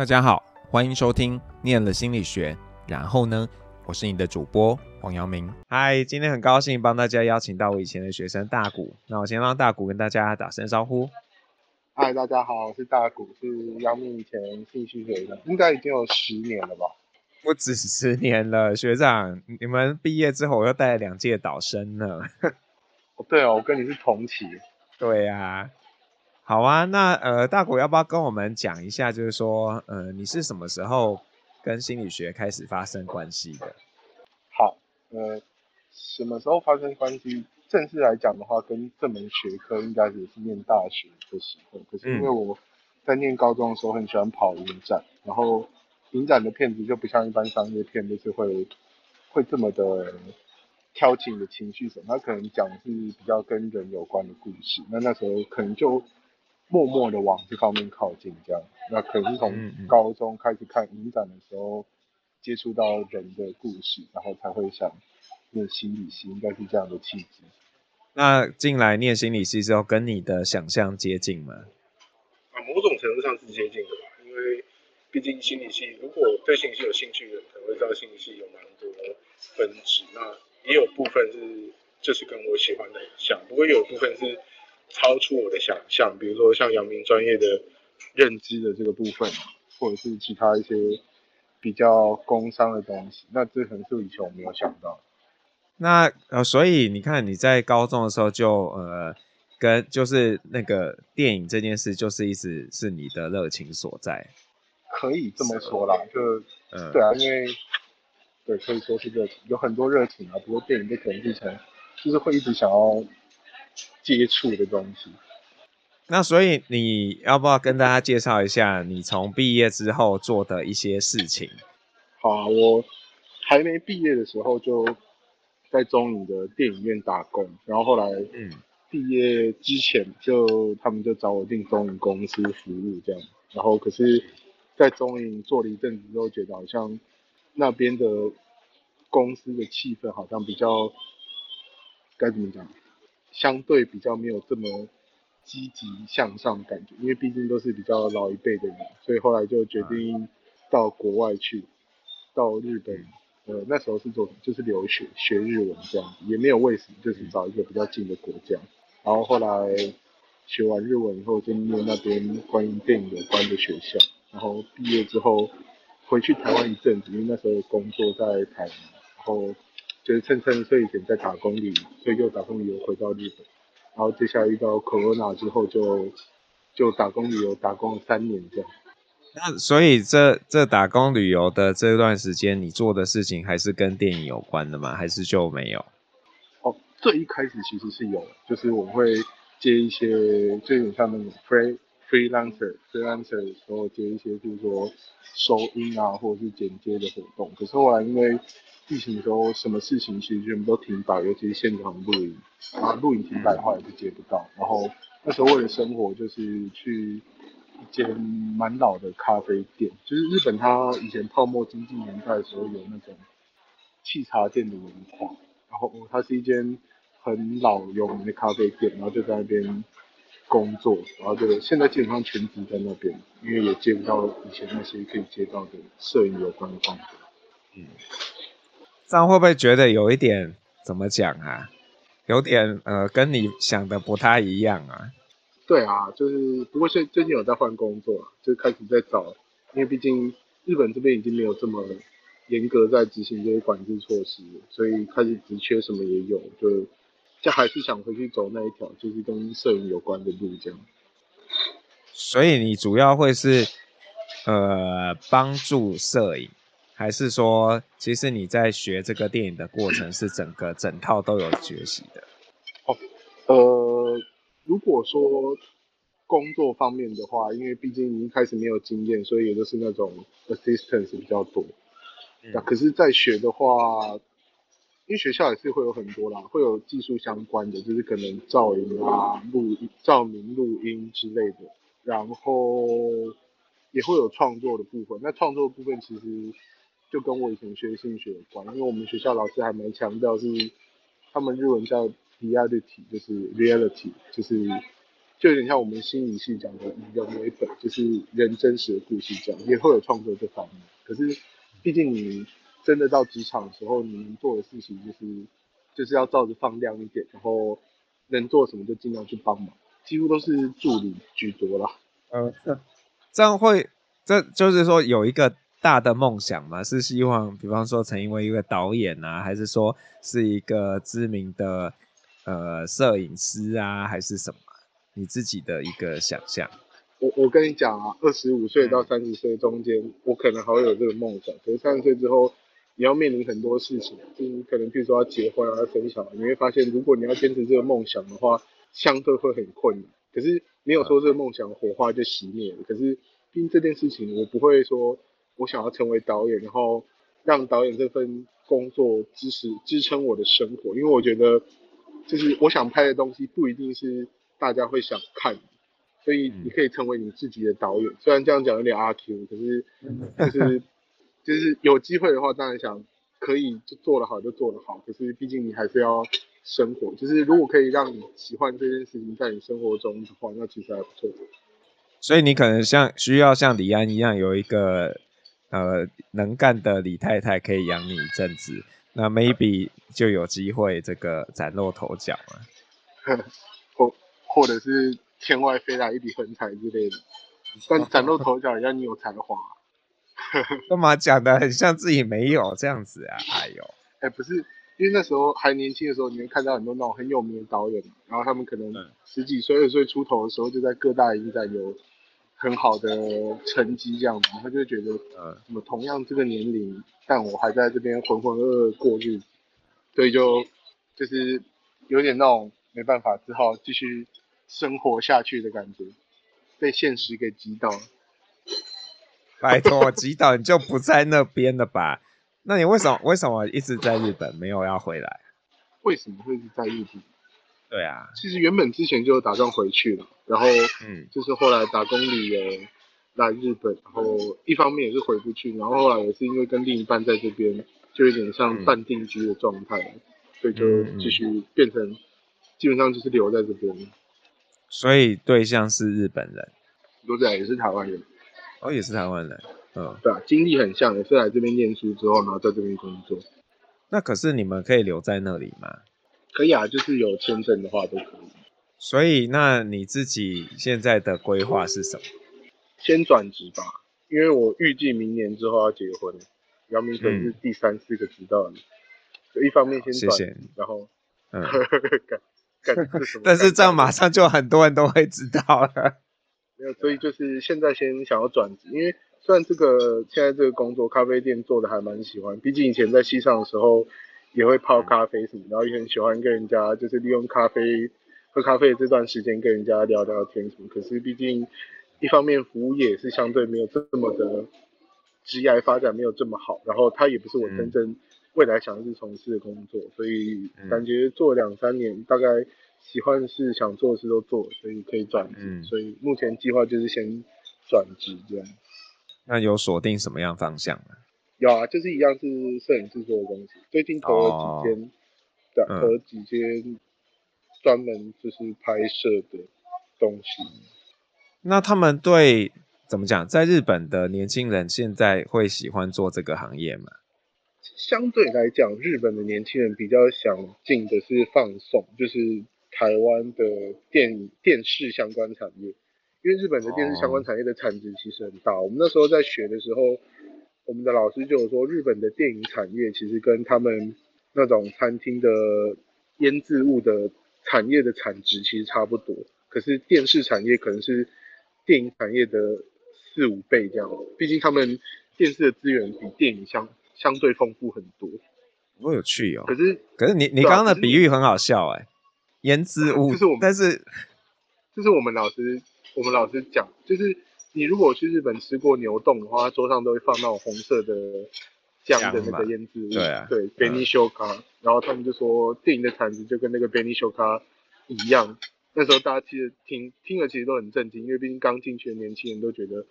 大家好，欢迎收听念了心理学。然后呢，我是你的主播黄阳明。嗨，今天很高兴帮大家邀请到我以前的学生大古。那我先让大古跟大家打声招呼。嗨，大家好，我是大古，是阳明以前心理学的，应该已经有十年了吧？不止十年了，学长，你们毕业之后我又带了两届导生呢。哦，对哦，我跟你是同期。对呀、啊。好啊，那呃，大古要不要跟我们讲一下，就是说，呃，你是什么时候跟心理学开始发生关系的？好，呃，什么时候发生关系？正式来讲的话，跟这门学科应该也是念大学的时候。可是因为我在念高中的时候很喜欢跑影展，嗯、然后影展的片子就不像一般商业片，就是会会这么的挑起你的情绪什么，他可能讲的是比较跟人有关的故事。那那时候可能就。默默的往这方面靠近，这样，那可能是从高中开始看影展的时候，接触到人的故事，然后才会想念心理系，应该是这样的契机。那进来念心理系之后，跟你的想象接近吗？啊，某种程度上是接近的吧，因为毕竟心理系，如果对心理系有兴趣的人，可能会知道心理系有蛮多分支，那也有部分是就是跟我喜欢的很像，不过有部分是。超出我的想象，比如说像阳明专业的认知的这个部分，或者是其他一些比较工商的东西，那这可能是以前我没有想到。那呃，所以你看你在高中的时候就呃，跟就是那个电影这件事，就是一直是你的热情所在。可以这么说啦，就嗯，对啊，因为对，可以说是热情，有很多热情啊。不过电影被可能变成，就是会一直想要。接触的东西，那所以你要不要跟大家介绍一下你从毕业之后做的一些事情？好啊，我还没毕业的时候就在中影的电影院打工，然后后来嗯，毕业之前就他们就找我进中影公司服务这样，然后可是，在中影做了一阵子之后，觉得好像那边的公司的气氛好像比较该怎么讲？相对比较没有这么积极向上感觉，因为毕竟都是比较老一辈的人，所以后来就决定到国外去，到日本。呃，那时候是做就是留学学日文这样子，也没有为什么，就是找一个比较近的国家。然后后来学完日文以后，就念那边关于电影有关的学校。然后毕业之后回去台湾一阵子，因为那时候工作在台湾，然后。就是趁趁岁以前在打工旅，所以就打工旅游回到日本，然后接下来遇到 Corona 之后就就打工旅游打工了三年这样。那所以这这打工旅游的这段时间，你做的事情还是跟电影有关的吗？还是就没有？哦，最一开始其实是有，就是我会接一些，就有点像那种 free freelancer freelancer 的时候接一些，就是说收音啊或者是剪接的活动。可是后来因为疫情的时候，什么事情其实全部都停摆，尤其是现场录影，然后录影停摆的话也是接不到。然后那时候为了生活，就是去一间蛮老的咖啡店，就是日本它以前泡沫经济年代的时候有那种沏茶店的文化，然后它是一间很老有名的咖啡店，然后就在那边工作，然后就现在基本上全职在那边，因为也接不到以前那些可以接到的摄影有关的工作，嗯。这样会不会觉得有一点怎么讲啊？有点呃，跟你想的不太一样啊。对啊，就是不过最最近有在换工作，就开始在找，因为毕竟日本这边已经没有这么严格在执行这些管制措施，所以开始职缺什么也有，就就还是想回去走那一条，就是跟摄影有关的路这样。所以你主要会是呃帮助摄影。还是说，其实你在学这个电影的过程是整个整套都有学习的？哦，呃，如果说工作方面的话，因为毕竟你一开始没有经验，所以也就是那种 assistance 比较多。那、嗯、可是，在学的话，因为学校也是会有很多啦，会有技术相关的，就是可能噪音啊、录音、照明、录音之类的，然后也会有创作的部分。那创作的部分其实。就跟我以前学心理学有关，因为我们学校老师还蛮强调是，他们日文叫 reality，就是 reality，就是就有点像我们心理系讲的以人为本，就是人真实的故事这样，也会有创作这方面。可是，毕竟你真的到职场的时候，你能做的事情就是就是要照着放亮一点，然后能做什么就尽量去帮忙，几乎都是助理居多啦。嗯，这样会，这就是说有一个大的梦想嘛，是希望，比方说成为一个导演啊，还是说是一个知名的呃摄影师啊，还是什么？你自己的一个想象，我我跟你讲啊，二十五岁到三十岁中间，嗯，我可能还会有这个梦想。可是三十岁之后，你要面临很多事情，就是可能譬如说要结婚啊，要生小孩，你会发现，如果你要坚持这个梦想的话，相对会很困难。可是没有说这个梦想火花就熄灭了。可是毕竟这件事情，我不会说我想要成为导演，然后让导演这份工作支持支撑我的生活，因为我觉得，就是我想拍的东西不一定是。大家会想看，所以你可以成为你自己的导演。嗯、虽然这样讲有点阿 Q，可是就是 就是有机会的话，当然想可以就做得好就做得好。可是毕竟你还是要生活，就是如果可以让你喜欢这件事情在你生活中的话，那其实还不错。所以你可能像需要像李安一样有一个呃能干的李太太可以养你一阵子，那 maybe 就有机会这个崭露头角了。或或者是天外飞来一笔横财之类的，但 崭露头角，要你有才华。干嘛讲的很像自己没有这样子啊？哎呦，哎、欸，不是，因为那时候还年轻的时候，你会看到很多那种很有名的导演，然后他们可能十几岁、二十岁出头的时候，就在各大影展有很好的成绩，这样子，他就会觉得，呃，怎么同样这个年龄，但我还在这边浑浑噩噩过日子，所以就就是有点那种没办法，只好继续。生活下去的感觉，被现实给击倒。拜托，击倒你就不在那边了吧？那你为什么为什么一直在日本，没有要回来？为什么会是在日本？对啊，其实原本之前就打算回去了，然后嗯，就是后来打工旅游来日本，然后一方面也是回不去，然后后来也是因为跟另一半在这边，就有点像半定居的状态，嗯，所以就继续变成基本上就是留在这边。所以对象是日本人，都在也是台湾人，哦，也是台湾人，嗯，对啊，经历很像，也是来这边念书之后，然后在这边工作。那可是你们可以留在那里吗？可以啊，就是有签证的话都可以。所以那你自己现在的规划是什么？先转职吧，因为我预计明年之后要结婚，姚明可是第三四个知道的，就一方面先转，谢谢然后嗯。但是这样马上就很多人都会知道了。没有，所以就是现在先想要转职，因为虽然这个现在这个工作咖啡店做的还蛮喜欢，毕竟以前在西上的时候也会泡咖啡什么，然后也很喜欢跟人家就是利用咖啡喝咖啡这段时间跟人家聊聊天什么。可是毕竟一方面服务业是相对没有这么的职业发展没有这么好，然后它也不是我真正。未来想是从事的工作，所以感觉做两三年，嗯，大概喜欢的事、想做的事都做，所以可以转职，嗯。所以目前计划就是先转职这样。那有锁定什么样方向吗？有啊，就是一样是摄影制作的东西。最近投了几间，对，投了几间专门就是拍摄的东西。那他们对怎么讲？在日本的年轻人现在会喜欢做这个行业吗？相对来讲，日本的年轻人比较想进的是放送，就是台湾的电影、电视相关产业。因为日本的电视相关产业的产值其实很大。Oh. 我们那时候在学的时候，我们的老师就有说，日本的电影产业其实跟他们那种餐厅的腌制物的产业的产值其实差不多。可是电视产业可能是电影产业的四五倍这样。毕竟他们电视的资源比电影相相对丰富很多，多有趣哦！可是，可是你你刚刚的比喻很好笑哎，腌制物，就是我们，但是，就是我们老师，我们老师讲，就是你如果去日本吃过牛丼的话，桌上都会放那种红色的姜的那个腌制物，对啊，对红しょうが，然后他们就说电影的产值就跟那个红しょうが一样。那时候大家其实听听了其实都很震惊，因为毕竟刚进去的年轻人都觉得。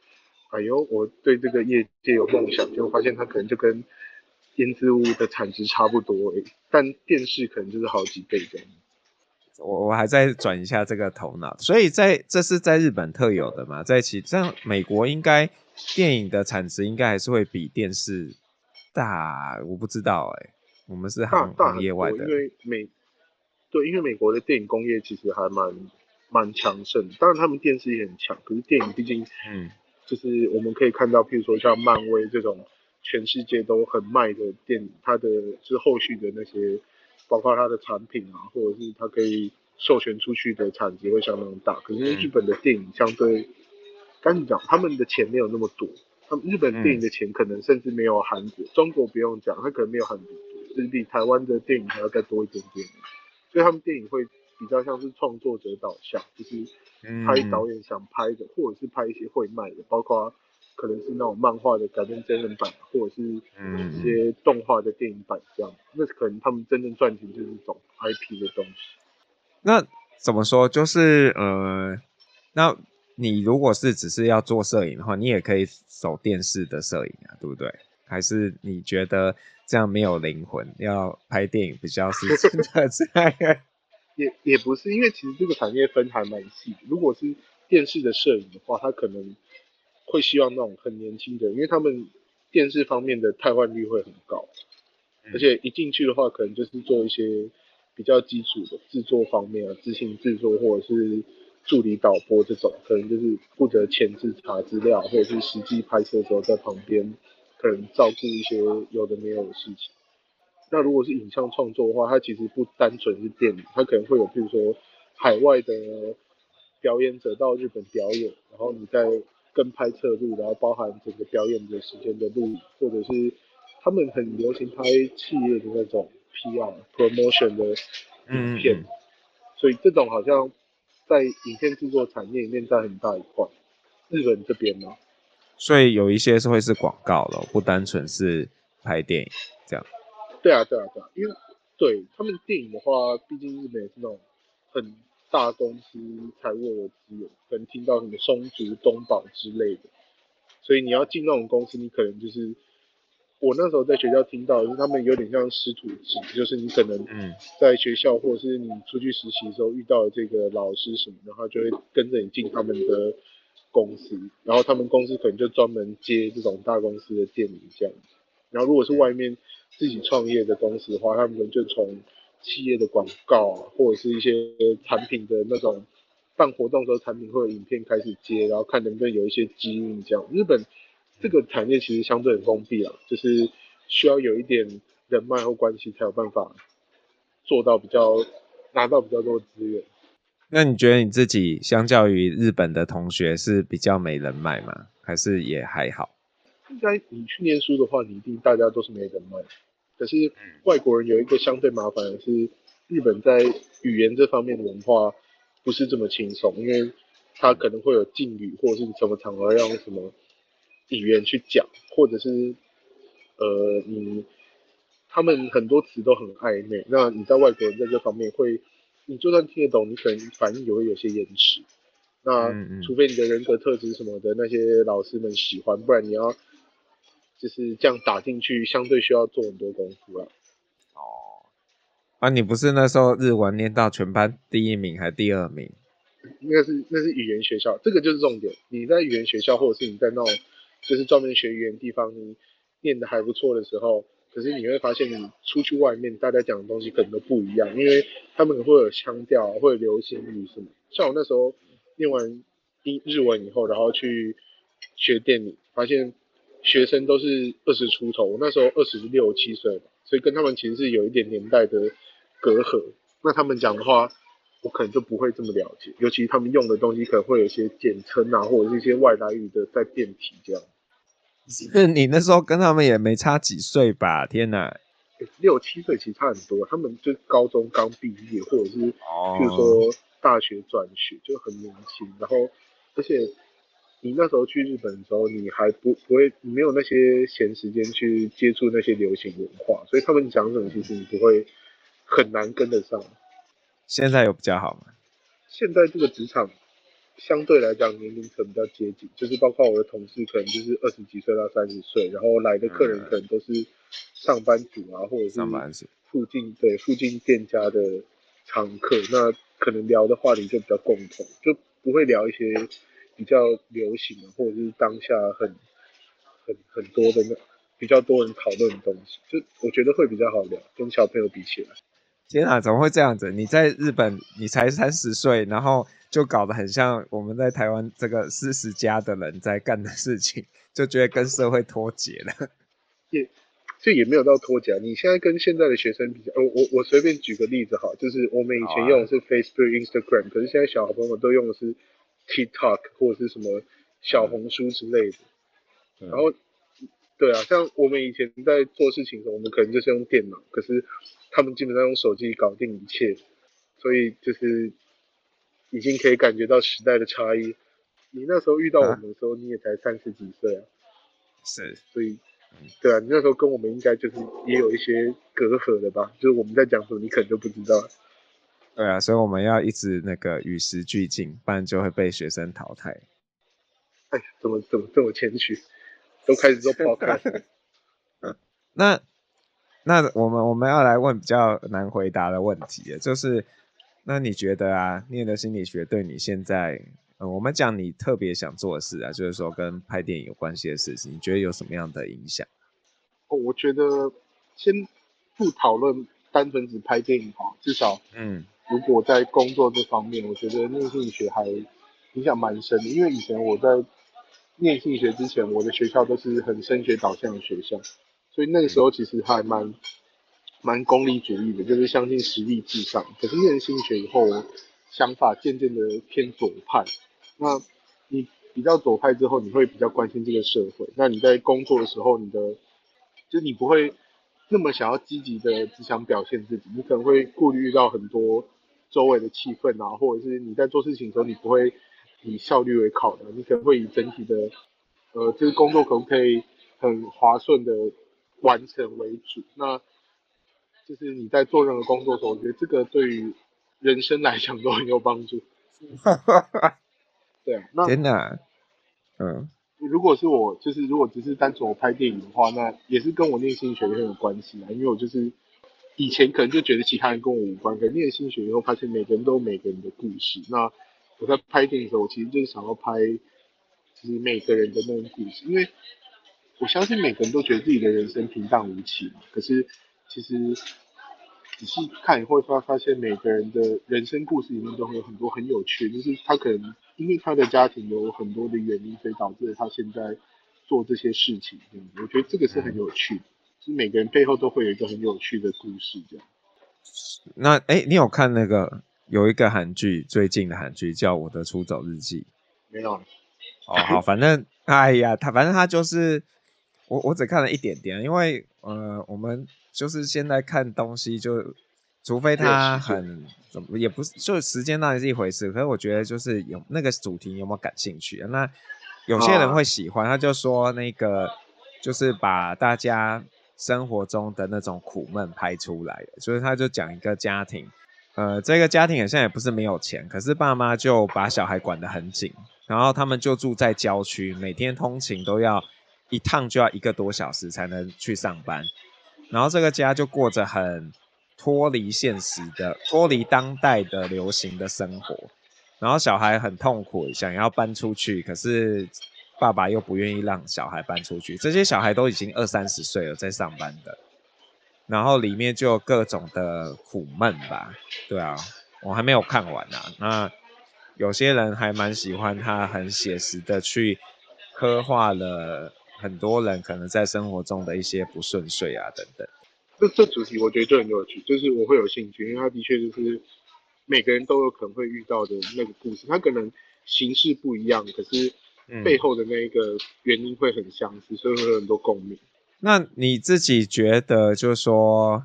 哎呦，我对这个业界有梦想，就发现它可能就跟腌制物的产值差不多，但电视可能就是好几倍这样。 我我还在转一下这个头脑，所以在这是在日本特有的嘛，在其这样美国应该电影的产值应该还是会比电视大，我不知道哎、欸，我们是行行业外的，因为美对，因为美国的电影工业其实还蛮蛮强盛，当然他们电视也很强，可是电影毕竟嗯，就是我们可以看到，譬如说像漫威这种全世界都很卖的电影，它的之后续的那些。包括它的产品啊，或者是它可以授权出去的产值会相当大。可是日本的电影相对，赶紧讲，他们的钱没有那么多。他们日本电影的钱可能甚至没有韩国、中国不用讲，它可能没有韩国多，就是比台湾的电影还要再多一点点。所以他们电影会比较像是创作者导向，就是拍导演想拍的，或者是拍一些会卖的，包括。可能是那种漫画的改编真人版，或者是一些动画的电影版这样，嗯、那可能他们真正赚钱就是这种 IP 的东西。那怎么说？就是呃，那你如果是只是要做摄影的话，你也可以走电视的摄影啊，对不对？还是你觉得这样没有灵魂？要拍电影比较是真的这样？也也不是，因为其实这个产业分还蛮细。如果是电视的摄影的话，它可能。会希望那种很年轻的，因为他们电视方面的汰换率会很高，而且一进去的话，可能就是做一些比较基础的制作方面啊，执行制作或者是助理导播这种，可能就是负责前置查资料，或者是实际拍摄的时候在旁边可能照顾一些有的没有的事情。那如果是影像创作的话，它其实不单纯是电影，它可能会有譬如说海外的表演者到日本表演，然后你在。跟拍摄录，然后包含整个表演的时间的录，或者是他们很流行拍企业的那种 PR promotion 的影片，嗯嗯，所以这种好像在影片制作产业里面占很大一块。日本这边呢，所以有一些是会是广告了，不单纯是拍电影这样。对啊，对啊，对啊，因为对他们电影的话，毕竟日本也是那种很。大公司才握有资源，可能听到什么松竹、东宝之类的，所以你要进那种公司，你可能就是我那时候在学校听到，就是他们有点像师徒制，就是你可能在学校或者是你出去实习的时候遇到这个老师什么，然后就会跟着你进他们的公司，然后他们公司可能就专门接这种大公司的店里这样，然后如果是外面自己创业的公司的话，他们就从企业的广告啊，或者是一些产品的那种办活动的时候，产品或者影片开始接，然后看能不能有一些机遇这样。日本这个产业其实相对很封闭啊，就是需要有一点人脉或关系才有办法做到比较拿到比较多资源。那你觉得你自己相较于日本的同学是比较没人脉吗？还是也还好？应该你去念书的话，你一定大家都是没人脉。可是外国人有一个相对麻烦的是，日本在语言这方面的文化不是这么轻松，因为他可能会有敬语，或者是什么场合要用什么语言去讲，或者是呃你他们很多词都很暧昧。那你在外国人在这方面会，你就算听得懂，你可能反应也会有些延迟。那除非你的人格特质什么的那些老师们喜欢，不然你要。就是这样打进去，相对需要做很多功夫了。哦，啊，你不是那时候日文念到全班第一名还是第二名？那是那是语言学校，这个就是重点。你在语言学校，或者是你在那种就是专门学语言地方，你念的还不错的时候，可是你会发现你出去外面，大家讲的东西可能都不一样，因为他们会有腔调，会有流行语什么。像我那时候念完英日文以后，然后去学电影，发现。学生都是二十出头，那时候二十六七岁，所以跟他们其实是有一点年代的隔阂。那他们讲的话，我可能就不会这么了解，尤其他们用的东西可能会有一些简称啊，或者是一些外来语的在变体这样。那你那时候跟他们也没差几岁吧？天哪，六七岁其实差很多，他们就高中刚毕业，或者是比如说大学转学就很年轻，然后而且。你那时候去日本的时候，你还不不会，你没有那些闲时间去接触那些流行文化，所以他们讲什么，其实你不会很难跟得上。现在有比较好吗？现在这个职场相对来讲年龄层比较接近，就是包括我的同事可能就是二十几岁到三十岁，然后来的客人可能都是上班族啊，或者是附近对附近店家的常客。那可能聊的话题就比较共同，就不会聊一些比较流行的或者是当下很很很多的那比较多人讨论的东西，就我觉得会比较好聊，跟小朋友比起来。天啊，怎么会这样子？你在日本，你才三十岁，然后就搞得很像我们在台湾这个四十加的人在干的事情，就觉得跟社会脱节了。也，这也没有到脱节。你现在跟现在的学生比较，我我我随便举个例子哈，就是我们以前用的是 Facebook、啊、Instagram，可是现在小朋友都用的是 TikTok 或者是什么小红书之类的。嗯、然后，对啊，像我们以前在做事情的时候，我们可能就是用电脑，可是。他们基本上用手机搞定一切，所以就是已经可以感觉到时代的差异。你那时候遇到我们的时候，啊、你也才三十几岁啊，是，所以，对啊，你那时候跟我们应该就是也有一些隔阂的吧？就是我们在讲什么，你可能就不知道。对啊，所以我们要一直那个与时俱进，不然就会被学生淘汰。哎，怎么怎么这么谦虚？都开始做 podcast。嗯，那。那我们我们要来问比较难回答的问题，就是，那你觉得啊，念的心理学对你现在，嗯，我们讲你特别想做的事啊，就是说跟拍电影有关系的事情，你觉得有什么样的影响？哦，我觉得先不讨论单纯只拍电影哈，至少，嗯，如果在工作这方面，我觉得念心理学还影响蛮深的，因为以前我在念心理学之前，我的学校都是很升学导向的学校。所以那个时候其实还蛮蛮功利主义的，就是相信实力至上。可是念心理学以后，想法渐渐的偏左派。那你比较左派之后，你会比较关心这个社会。那你在工作的时候，你的就你不会那么想要积极的只想表现自己，你可能会顾虑到很多周围的气氛啊，或者是你在做事情的时候，你不会以效率为考量，你可能会以整体的呃，这个工作可不可以很划算的。完成为主，那就是你在做任何工作的时候，我觉得这个对于人生来讲都很有帮助。对啊，那真的，嗯，如果是我，就是如果只是单纯我拍电影的话，那也是跟我念心理学很有关系啊。因为我就是以前可能就觉得其他人跟我无关，可是念心学以后发现每个人都有每个人的故事。那我在拍电影的时候，我其实就是想要拍，就是每个人的那种故事，因为。我相信每个人都觉得自己的人生平淡无奇嘛，可是其实仔细看，你会发发现每个人的人生故事里面都会有很多很有趣，就是他可能因为他的家庭有很多的原因，所以导致了他现在做这些事情。我觉得这个是很有趣的，就是每个人背后都会有一个很有趣的故事。这样。那哎，你有看那个有一个韩剧，最近的韩剧叫《我的出走日记》？没有。哦，好，反正哎呀，他反正他就是。我我只看了一点点，因为呃，我们就是现在看东西就，除非他很怎么也不是，就时间当然是一回事。可是我觉得就是有那个主题有没有感兴趣？那有些人会喜欢，他就说那个就是把大家生活中的那种苦闷拍出来的，所以他就讲一个家庭，呃，这个家庭好像也不是没有钱，可是爸妈就把小孩管得很紧，然后他们就住在郊区，每天通勤都要。一趟就要一个多小时才能去上班，然后这个家就过着很脱离现实的、脱离当代的流行的生活，然后小孩很痛苦，想要搬出去，可是爸爸又不愿意让小孩搬出去。这些小孩都已经二三十岁了，在上班的，然后里面就有各种的苦闷吧。对啊，我还没有看完啊。那有些人还蛮喜欢他，很写实的去刻画了。很多人可能在生活中的一些不顺遂啊，等等。这这主题我觉得就很有趣，就是我会有兴趣，因为他的确就是每个人都有可能会遇到的那个故事，他可能形式不一样，可是背后的那一个原因会很相似，所以会有很多共鸣。那你自己觉得，就是说，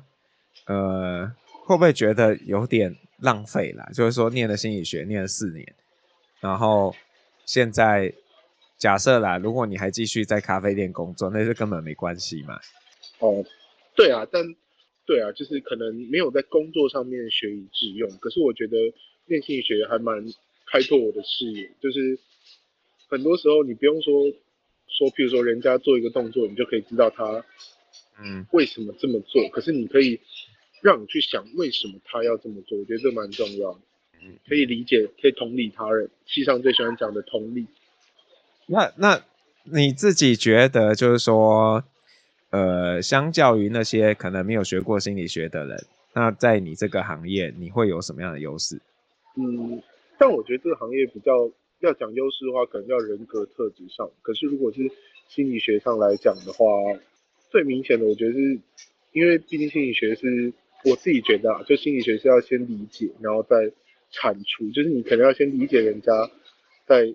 呃，会不会觉得有点浪费啦？就是说，念了心理学，念了四年，然后现在。假设啦，如果你还继续在咖啡店工作，那就根本没关系嘛。哦，对啊，但对啊，就是可能没有在工作上面学以致用。可是我觉得念心理学还蛮开拓我的视野，就是很多时候你不用说说，譬如说人家做一个动作，你就可以知道他嗯为什么这么做。嗯、可是你可以让你去想为什么他要这么做，我觉得这蛮重要的。可以理解，可以同理他人。西上最喜欢讲的同理。那那你自己觉得，就是说，呃，相较于那些可能没有学过心理学的人，那在你这个行业，你会有什么样的优势？嗯，但我觉得这个行业比较要讲优势的话，可能要人格特质上。可是如果是心理学上来讲的话，最明显的，我觉得是，因为毕竟心理学是我自己觉得啊，就心理学是要先理解，然后再产出，就是你可能要先理解人家在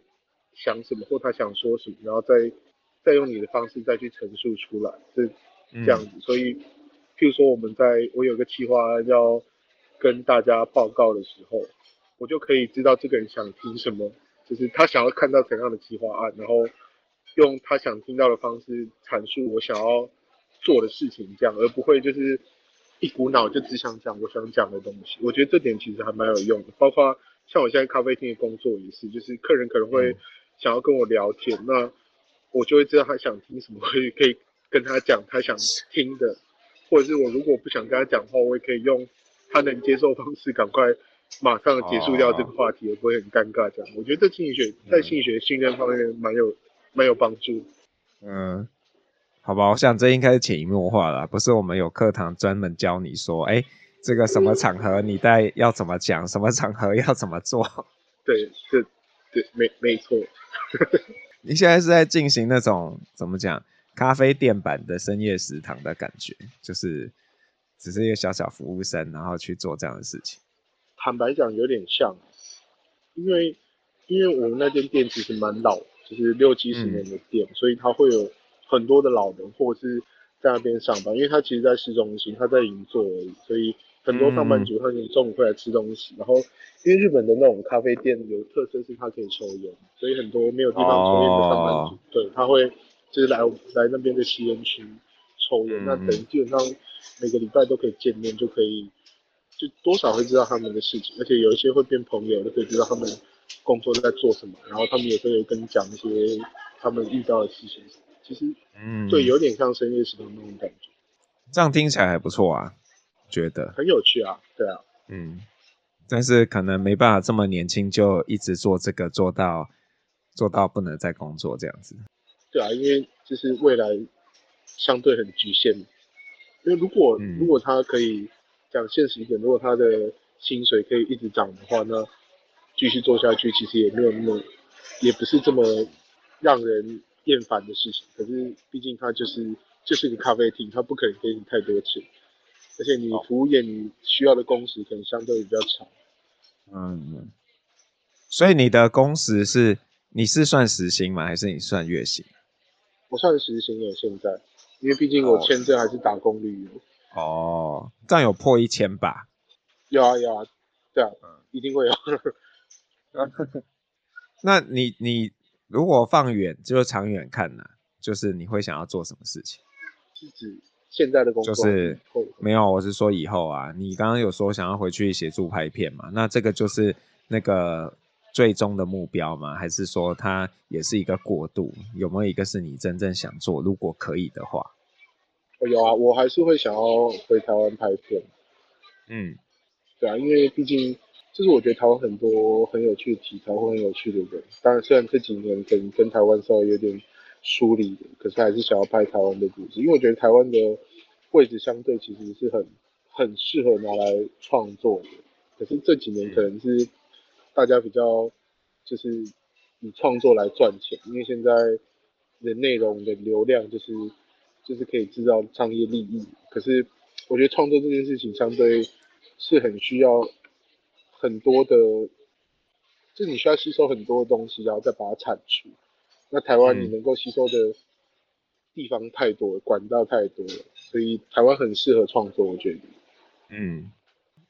想什么或他想说什么，然后再再用你的方式再去陈述出来，是这样子。嗯、所以，譬如说我们在我有个计划要跟大家报告的时候，我就可以知道这个人想听什么，就是他想要看到怎样的计划案，然后用他想听到的方式阐述我想要做的事情，这样，而不会就是。一股脑就只想讲我想讲的东西，我觉得这点其实还蛮有用的。包括像我现在咖啡厅的工作也是，就是客人可能会想要跟我聊天，嗯、那我就会知道他想听什么，可以可以跟他讲他想听的，或者是我如果不想跟他讲话，我也可以用他能接受方式赶快马上结束掉这个话题，也、哦、不会很尴尬。这样，我觉得这心理学在心理学训练方面蛮有蛮有帮助。嗯。好吧，我想这应该是潜移默化了，不是我们有课堂专门教你说，哎，这个什么场合你在要怎么讲，什么场合要怎么做。对，对，对，没没错。你现在是在进行那种怎么讲，咖啡店版的深夜食堂的感觉，就是只是一个小小服务生，然后去做这样的事情。坦白讲，有点像，因为因为我们那间店其实蛮老，就是六七十年的店，嗯、所以它会有。很多的老人或者是在那边上班，因为他其实，在市中心，他在银座而已，所以很多上班族他可能中午会来吃东西。嗯、然后，因为日本的那种咖啡店有特色是它可以抽烟，所以很多没有地方抽烟的上班族，哦、对，他会就是来来那边的吸烟区抽烟。嗯、那等于基本上每个礼拜都可以见面，就可以就多少会知道他们的事情，而且有一些会变朋友，就可以知道他们工作在做什么，然后他们也会跟你讲一些他们遇到的事情。其实，嗯，对，有点像深夜食堂那种感觉。这样听起来还不错啊，觉得很有趣啊，对啊，嗯，但是可能没办法这么年轻就一直做这个，做到做到不能再工作这样子。对啊，因为就是未来相对很局限，因为如果、嗯、如果他可以讲现实一点，如果他的薪水可以一直涨的话，那继续做下去其实也没有那么，也不是这么让人。厌烦的事情，可是毕竟它就是就是个咖啡厅，它不可能给你太多钱，而且你服务业你需要的工时可能相对比较长。嗯，所以你的工时是你是算时薪吗？还是你算月薪？我算时薪耶，现在，因为毕竟我签证还是打工旅游。哦，这样有破一千吧？有啊有啊，对啊，嗯，一定会有。那你你。如果放远，就是长远看呢、啊，就是你会想要做什么事情？是指现在的工作？就是没有，我是说以后啊。你刚刚有说想要回去协助拍片嘛？那这个就是那个最终的目标吗？还是说它也是一个过渡？有没有一个是你真正想做？如果可以的话，有啊，我还是会想要回台湾拍片。嗯，对啊，因为毕竟。就是我觉得台湾很多很有趣的题材或很有趣的人，当然虽然这几年可能跟台湾稍微有点疏离的，可是还是想要拍台湾的故事，因为我觉得台湾的位置相对其实是很很适合拿来创作的。可是这几年可能是大家比较就是以创作来赚钱，因为现在的内容的流量就是就是可以制造商业利益。可是我觉得创作这件事情相对是很需要。很多的，就你需要吸收很多的东西，然后再把它产出。那台湾你能够吸收的地方太多，嗯、管道太多了，所以台湾很适合创作，我觉得。嗯，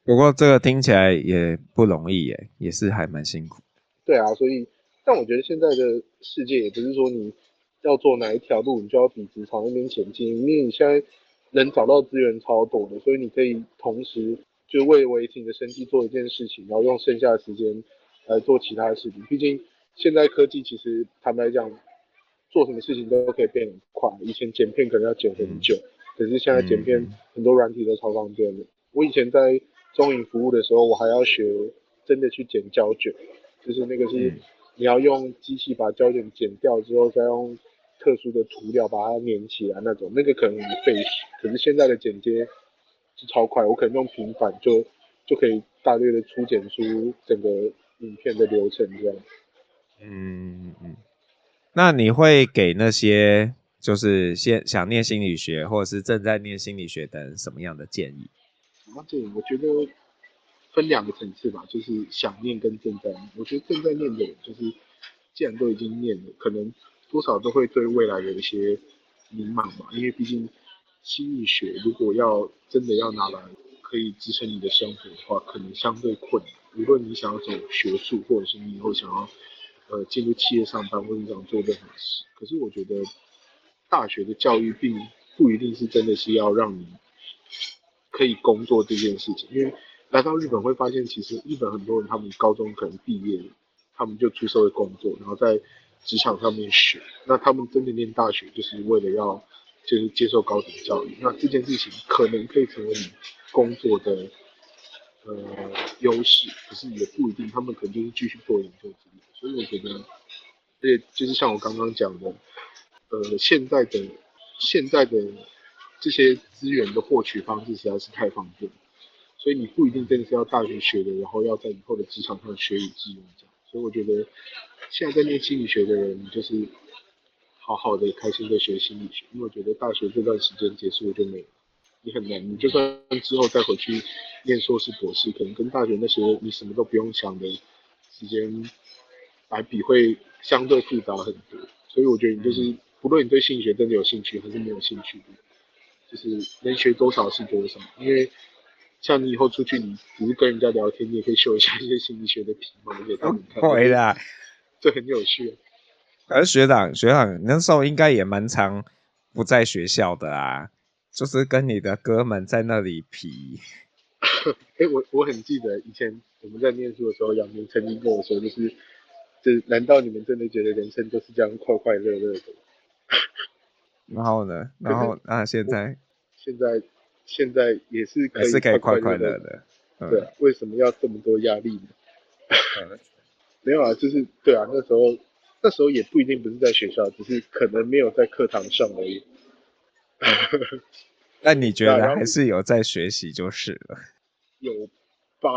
不过这个听起来也不容易耶，也是还蛮辛苦。对啊，所以，但我觉得现在的世界也不是说你要做哪一条路，你就要比职场那边前进，因为你现在能找到资源超多的，所以你可以同时。就为维持你的生计做一件事情，然后用剩下的时间来做其他的事情。毕竟现在科技其实坦白讲，做什么事情都可以变很快。以前剪片可能要剪很久，嗯、可是现在剪片很多软体都超方便的。我以前在中影服务的时候，我还要学真的去剪胶卷，就是那个是你要用机器把胶卷剪掉之后，再用特殊的涂料把它粘起来那种，那个可能很费时。可是现在的剪接是超快，我可能用平板就就可以大略的初剪出整个影片的流程这样。嗯嗯，那你会给那些就是先想念心理学或者是正在念心理学的人什么样的建议？啊，这我觉得分两个层次吧，就是想念跟正在念。我觉得正在念的人，就是既然都已经念了，可能多少都会对未来有一些迷茫吧。因为毕竟心理学如果要真的要拿来可以支撑你的生活的话，可能相对困难。无论你想要走学术，或者是你以后想要。呃，进入企业上班或者你想做任何事，可是我觉得大学的教育并不一定是真的是要让你可以工作这件事情，因为来到日本会发现，其实日本很多人他们高中可能毕业，他们就出社会工作，然后在职场上面学，那他们真的念大学就是为了要就是接受高等教育，那这件事情可能可以成为你工作的呃优势，可是也不一定，他们可能就是继续做研究之类。所以我觉得，而且就是像我刚刚讲的，呃，现在的现在的这些资源的获取方式实在是太方便，所以你不一定真的是要大学学的，然后要在以后的职场上学以致用这样。所以我觉得，现在在念心理学的人，就是好好的、开心的学心理学，因为我觉得大学这段时间结束了就没了，你很难，你就算之后再回去念硕士、博士，可能跟大学那些你什么都不用想的时间。来比会相对复杂很多，所以我觉得你就是，不论你对心理学真的有兴趣还是没有兴趣，就是能学多少是多少。因为像你以后出去，你只是跟人家聊天，你也可以秀一下一些心理学的皮毛给他们看。会的，这很有趣。可是学长，学长那时候应该也蛮常不在学校的啊，就是跟你的哥们在那里皮。哎、欸，我我很记得以前我们在念书的时候，杨明曾经跟我说，就是。这难道你们真的觉得人生就是这样快快乐乐的？然后呢？然后啊，现在现在现在也是可以快快乐乐的。对啊，为什么要这么多压力呢？没有啊，就是对啊，那时候那时候也不一定不是在学校，只是可能没有在课堂上而已。那你觉得 还是有在学习就是了？有吧，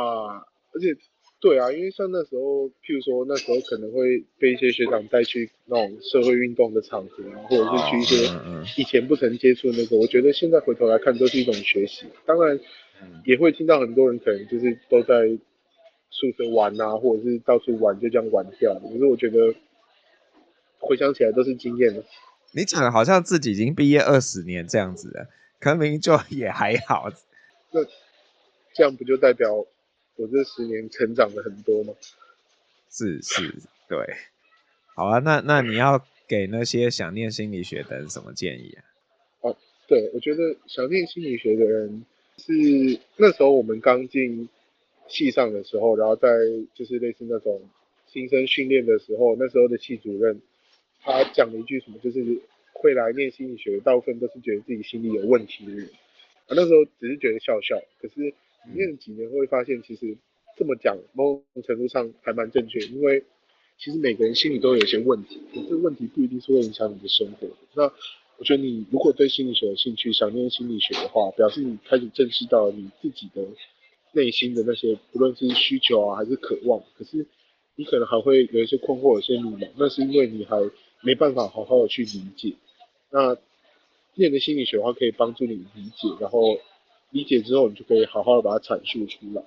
而且。对啊，因为像那时候，譬如说那时候可能会被一些学长带去那种社会运动的场合，或者是去一些以前不曾接触的那个，我觉得现在回头来看都是一种学习。当然，也会听到很多人可能就是都在宿舍玩啊，或者是到处玩就这样玩掉。可是我觉得回想起来都是经验了。你讲的好像自己已经毕业二十年这样子的，可能明明就也还好。那这样不就代表？我这十年成长了很多嘛？是是，对。好啊，那那你要给那些想念心理学的人什么建议啊？哦，对，我觉得想念心理学的人是那时候我们刚进系上的时候，然后在就是类似那种新生训练的时候，那时候的系主任他讲了一句什么，就是会来念心理学的大部分都是觉得自己心理有问题的人。啊，那时候只是觉得笑笑，可是。念几年会发现，其实这么讲，某种程度上还蛮正确。因为其实每个人心里都有一些问题，可这个问题不一定是会影响你的生活。那我觉得你如果对心理学有兴趣，想念心理学的话，表示你开始正视到你自己的内心的那些，不论是需求啊还是渴望。可是你可能还会有一些困惑，有些迷茫，那是因为你还没办法好好的去理解。那念的心理学的话，可以帮助你理解，然后。理解之后，你就可以好好的把它阐述出来。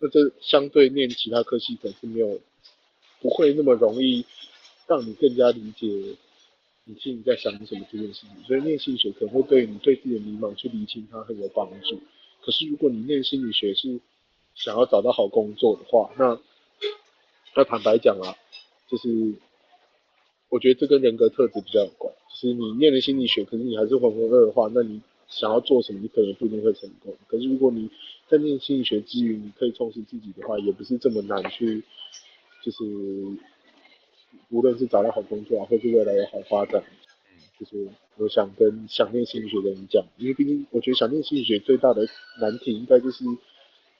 那这相对念其他科系可能是没有，不会那么容易让你更加理解你心里在想什么这件事情。所以念心理学可能会对你对自己的迷茫去理清它很有帮助。可是如果你念心理学是想要找到好工作的话，那那坦白讲啊，就是我觉得这跟人格特质比较有关。就是你念了心理学，可是你还是浑浑噩噩的话，那你。想要做什么，你可能不一定会成功。可是如果你在念心理学之余，你可以充实自己的话，也不是这么难去，就是无论是找到好工作啊，或是未来有好发展，就是我想跟想念心理学的人讲，因为毕竟我觉得想念心理学最大的难题，应该就是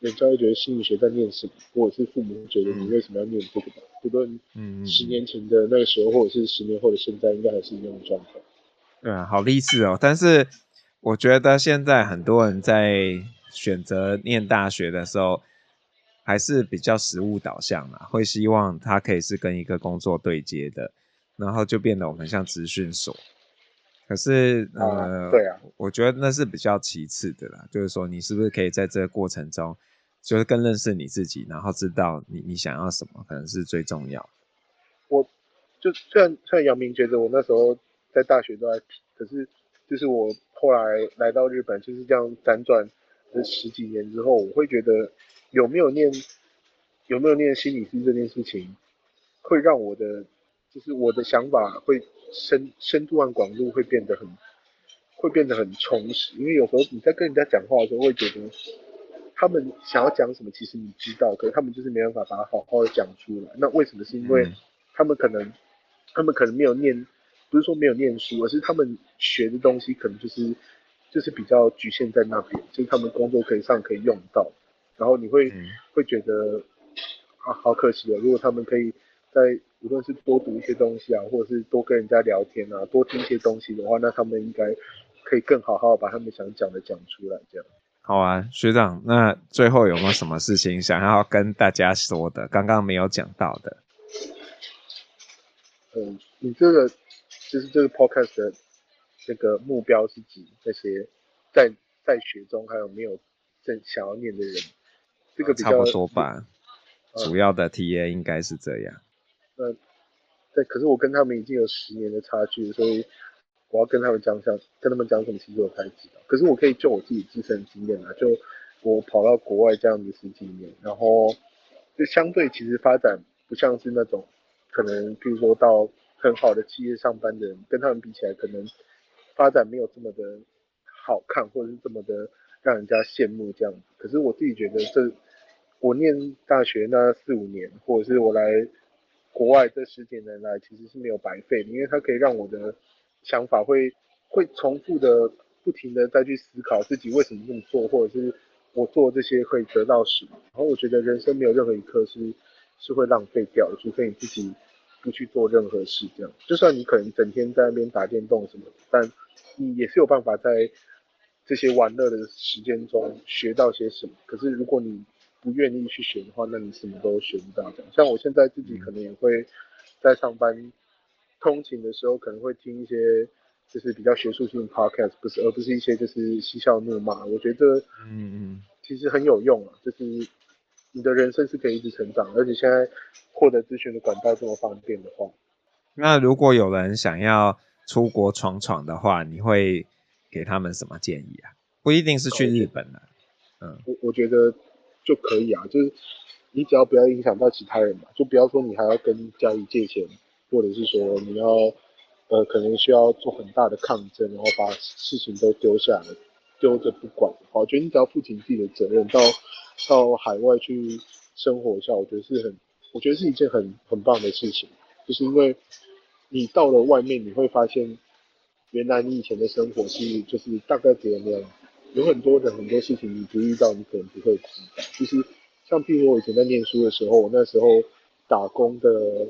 人家会觉得心理学在念什么，或者是父母会觉得你为什么要念这个吧？不论嗯，十年前的那个时候，或者是十年后的现在，应该还是一样的状态。对啊，好励志哦！但是我觉得现在很多人在选择念大学的时候，还是比较实务导向啊，会希望他可以是跟一个工作对接的，然后就变得我们像资讯所。可是呃、啊，对啊，我觉得那是比较其次的啦，就是说你是不是可以在这个过程中，就是更认识你自己，然后知道你你想要什么，可能是最重要的。我就虽然虽然姚明觉得我那时候。在大学都在，可是就是我后来来到日本，就是这样辗转这十几年之后，我会觉得有没有念有没有念心理师这件事情，会让我的就是我的想法会深深度和广度会变得很会变得很充实，因为有时候你在跟人家讲话的时候，会觉得他们想要讲什么，其实你知道，可是他们就是没办法把它好好的讲出来。那为什么？是因为他们可能他们可能没有念。不是说没有念书，而是他们学的东西可能就是就是比较局限在那边，就是他们工作可以上可以用到，然后你会、嗯、会觉得啊，好可惜啊！如果他们可以在无论是多读一些东西啊，或者是多跟人家聊天啊，多听一些东西的话，那他们应该可以更好好把他们想讲的讲出来。这样好啊，学长，那最后有没有什么事情想要跟大家说的？刚刚没有讲到的。嗯，你这个。就是这个 podcast 的这个目标是指那些在在学中还有没有正想要念的人，这个比较差不多吧。主要的 TA 应该是这样。那对，可是我跟他们已经有十年的差距，所以我要跟他们讲讲，跟他们讲什么，其实我才知道。可是我可以就我自己自身经验啊，就我跑到国外这样子十几年，然后就相对其实发展不像是那种可能，譬如说到。很好的企业上班的人，跟他们比起来，可能发展没有这么的好看，或者是这么的让人家羡慕这样子。可是我自己觉得这，我念大学那四五年，或者是我来国外这十几年来，其实是没有白费的，因为它可以让我的想法会会重复的、不停的再去思考自己为什么这么做，或者是我做这些会得到什么。然后我觉得人生没有任何一刻是是会浪费掉的，除非你自己。不去做任何事，这样，就算你可能整天在那边打电动什么，但你也是有办法在这些玩乐的时间中学到些什么。可是如果你不愿意去学的话，那你什么都学不到。这样，像我现在自己可能也会在上班通勤的时候，可能会听一些就是比较学术性的 podcast，不是，而不是一些就是嬉笑怒骂。我觉得，嗯嗯，其实很有用啊，就是。你的人生是可以一直成长，而且现在获得资讯的管道这么方便的话，那如果有人想要出国闯闯的话，你会给他们什么建议啊？不一定是去日本的，嗯，我我觉得就可以啊，就是你只要不要影响到其他人嘛，就不要说你还要跟家里借钱，或者是说你要呃可能需要做很大的抗争，然后把事情都丢下来，丢着不管的话，我觉得你只要负起自己的责任到。到海外去生活一下，我觉得是很，我觉得是一件很很棒的事情，就是因为你到了外面，你会发现，原来你以前的生活是就是大概怎样，有很多的很多事情你不遇到，你可能不会知道。就是像譬如我以前在念书的时候，我那时候打工的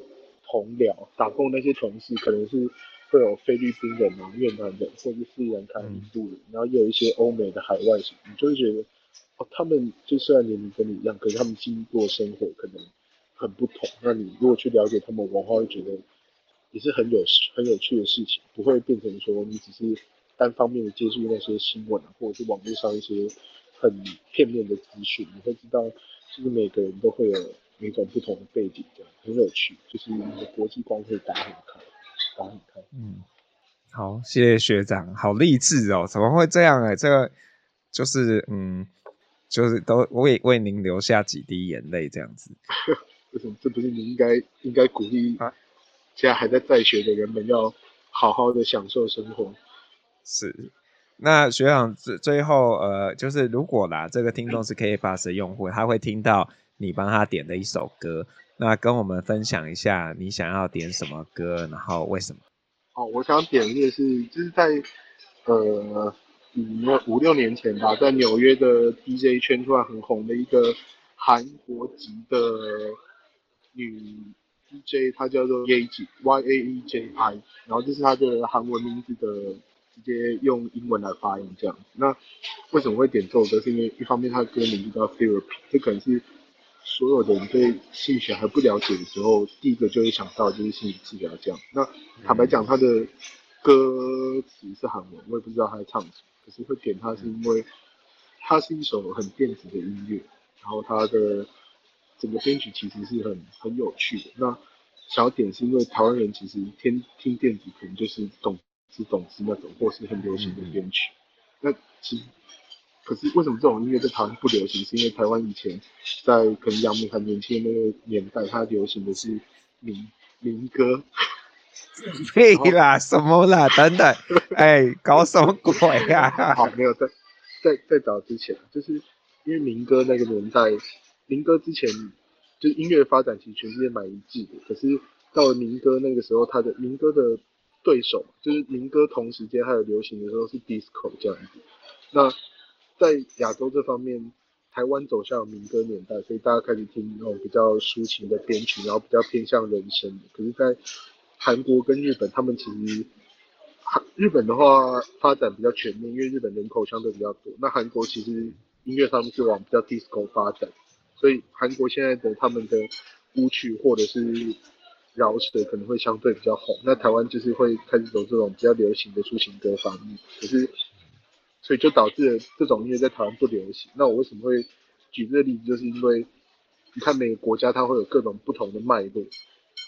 同僚，打工那些同事，可能是会有菲律宾人啊、越南人，或者是斯里兰卡、印度人，然后也有一些欧美的海外什么，你就会觉得。哦，他们就虽然年龄跟你一样，可是他们经过生活可能很不同。那你如果去了解他们文化，会觉得也是很有很有趣的事情，不会变成说你只是单方面的接触那些新闻啊，或者是网络上一些很片面的资讯。你会知道，就是每个人都会有每种不同的背景，这样很有趣，就是你的国际观会打很开，打很开。嗯，好，谢谢学长，好励志哦，怎么会这样哎、这个就是嗯。就是都为为您留下几滴眼泪这样子，为什么？这不是你应该应该鼓励啊？现在还在在学的人们要好好的享受生活。是，那学长最最后呃，就是如果啦，这个听众是 KKBOX 的用户，他会听到你帮他点的一首歌，那跟我们分享一下你想要点什么歌，然后为什么？哦，我想点的是就是在呃。五五六年前吧，在纽约的 DJ 圈突然很红的一个韩国籍的女 DJ，她叫做 Yaeji Y A E J I，然后这是她的韩文名字的，直接用英文来发音这样。那为什么会点这首歌？是因为一方面她的歌名叫 Therapy，这可能是所有的人对性学还不了解的时候，第一个就会想到就是心理治疗这样。那坦白讲，她的歌词是韩文，我也不知道她在唱什么。可是会点它是因为它是一首很电子的音乐，然后它的整个编曲其实是很很有趣的。那小点是因为台湾人其实听听电子可能就是懂是懂是那种或是很流行的编曲。那其实可是为什么这种音乐在台湾不流行？是因为台湾以前在可能杨明很年轻的那个年代，它流行的是民民歌。屁啦，什么啦？等等，哎、欸，搞什么鬼呀、啊？好，没有在在在早之前，就是因为民歌那个年代，民歌之前就是音乐的发展其实全世界蛮一致的。可是到了民歌那个时候，他的民歌的对手就是民歌同时间还有流行的时候是 disco 这样子。那在亚洲这方面，台湾走向民歌年代，所以大家开始听那种比较抒情的编曲，然后比较偏向人声。可是，在韩国跟日本，他们其实，韩日本的话发展比较全面，因为日本人口相对比较多。那韩国其实音乐上面是往比较 disco 发展，所以韩国现在的他们的舞曲或者是饶舌可能会相对比较红。那台湾就是会开始走这种比较流行的抒情歌方面，可是所以就导致了这种音乐在台湾不流行。那我为什么会举这个例子，就是因为你看每个国家它会有各种不同的脉络。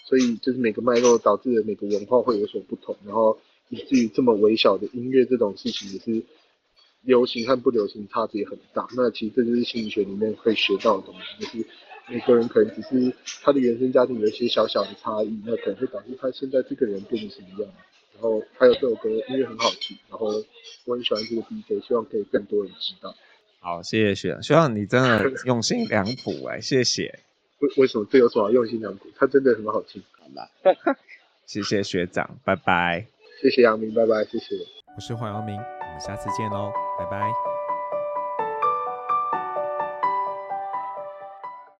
所以就是每个脉络导致的每个文化会有所不同，然后以至于这么微小的音乐这种事情也是流行和不流行差别很大。那其实这就是心理学里面可以学到的东西，就是每个人可能只是他的原生家庭有一些小小的差异，那可能会导致他现在这个人变成什么样。然后还有这首歌音乐很好听，然后我很喜欢这个 DJ，希望可以更多人知道。好，谢谢学长，学长你真的用心良苦哎，谢谢。为为什么这有什么用心良苦？他真的很好听，好吧？谢谢学长，拜拜。谢谢杨明，拜拜，谢谢。我是黄阳明，我们下次见喽，拜拜。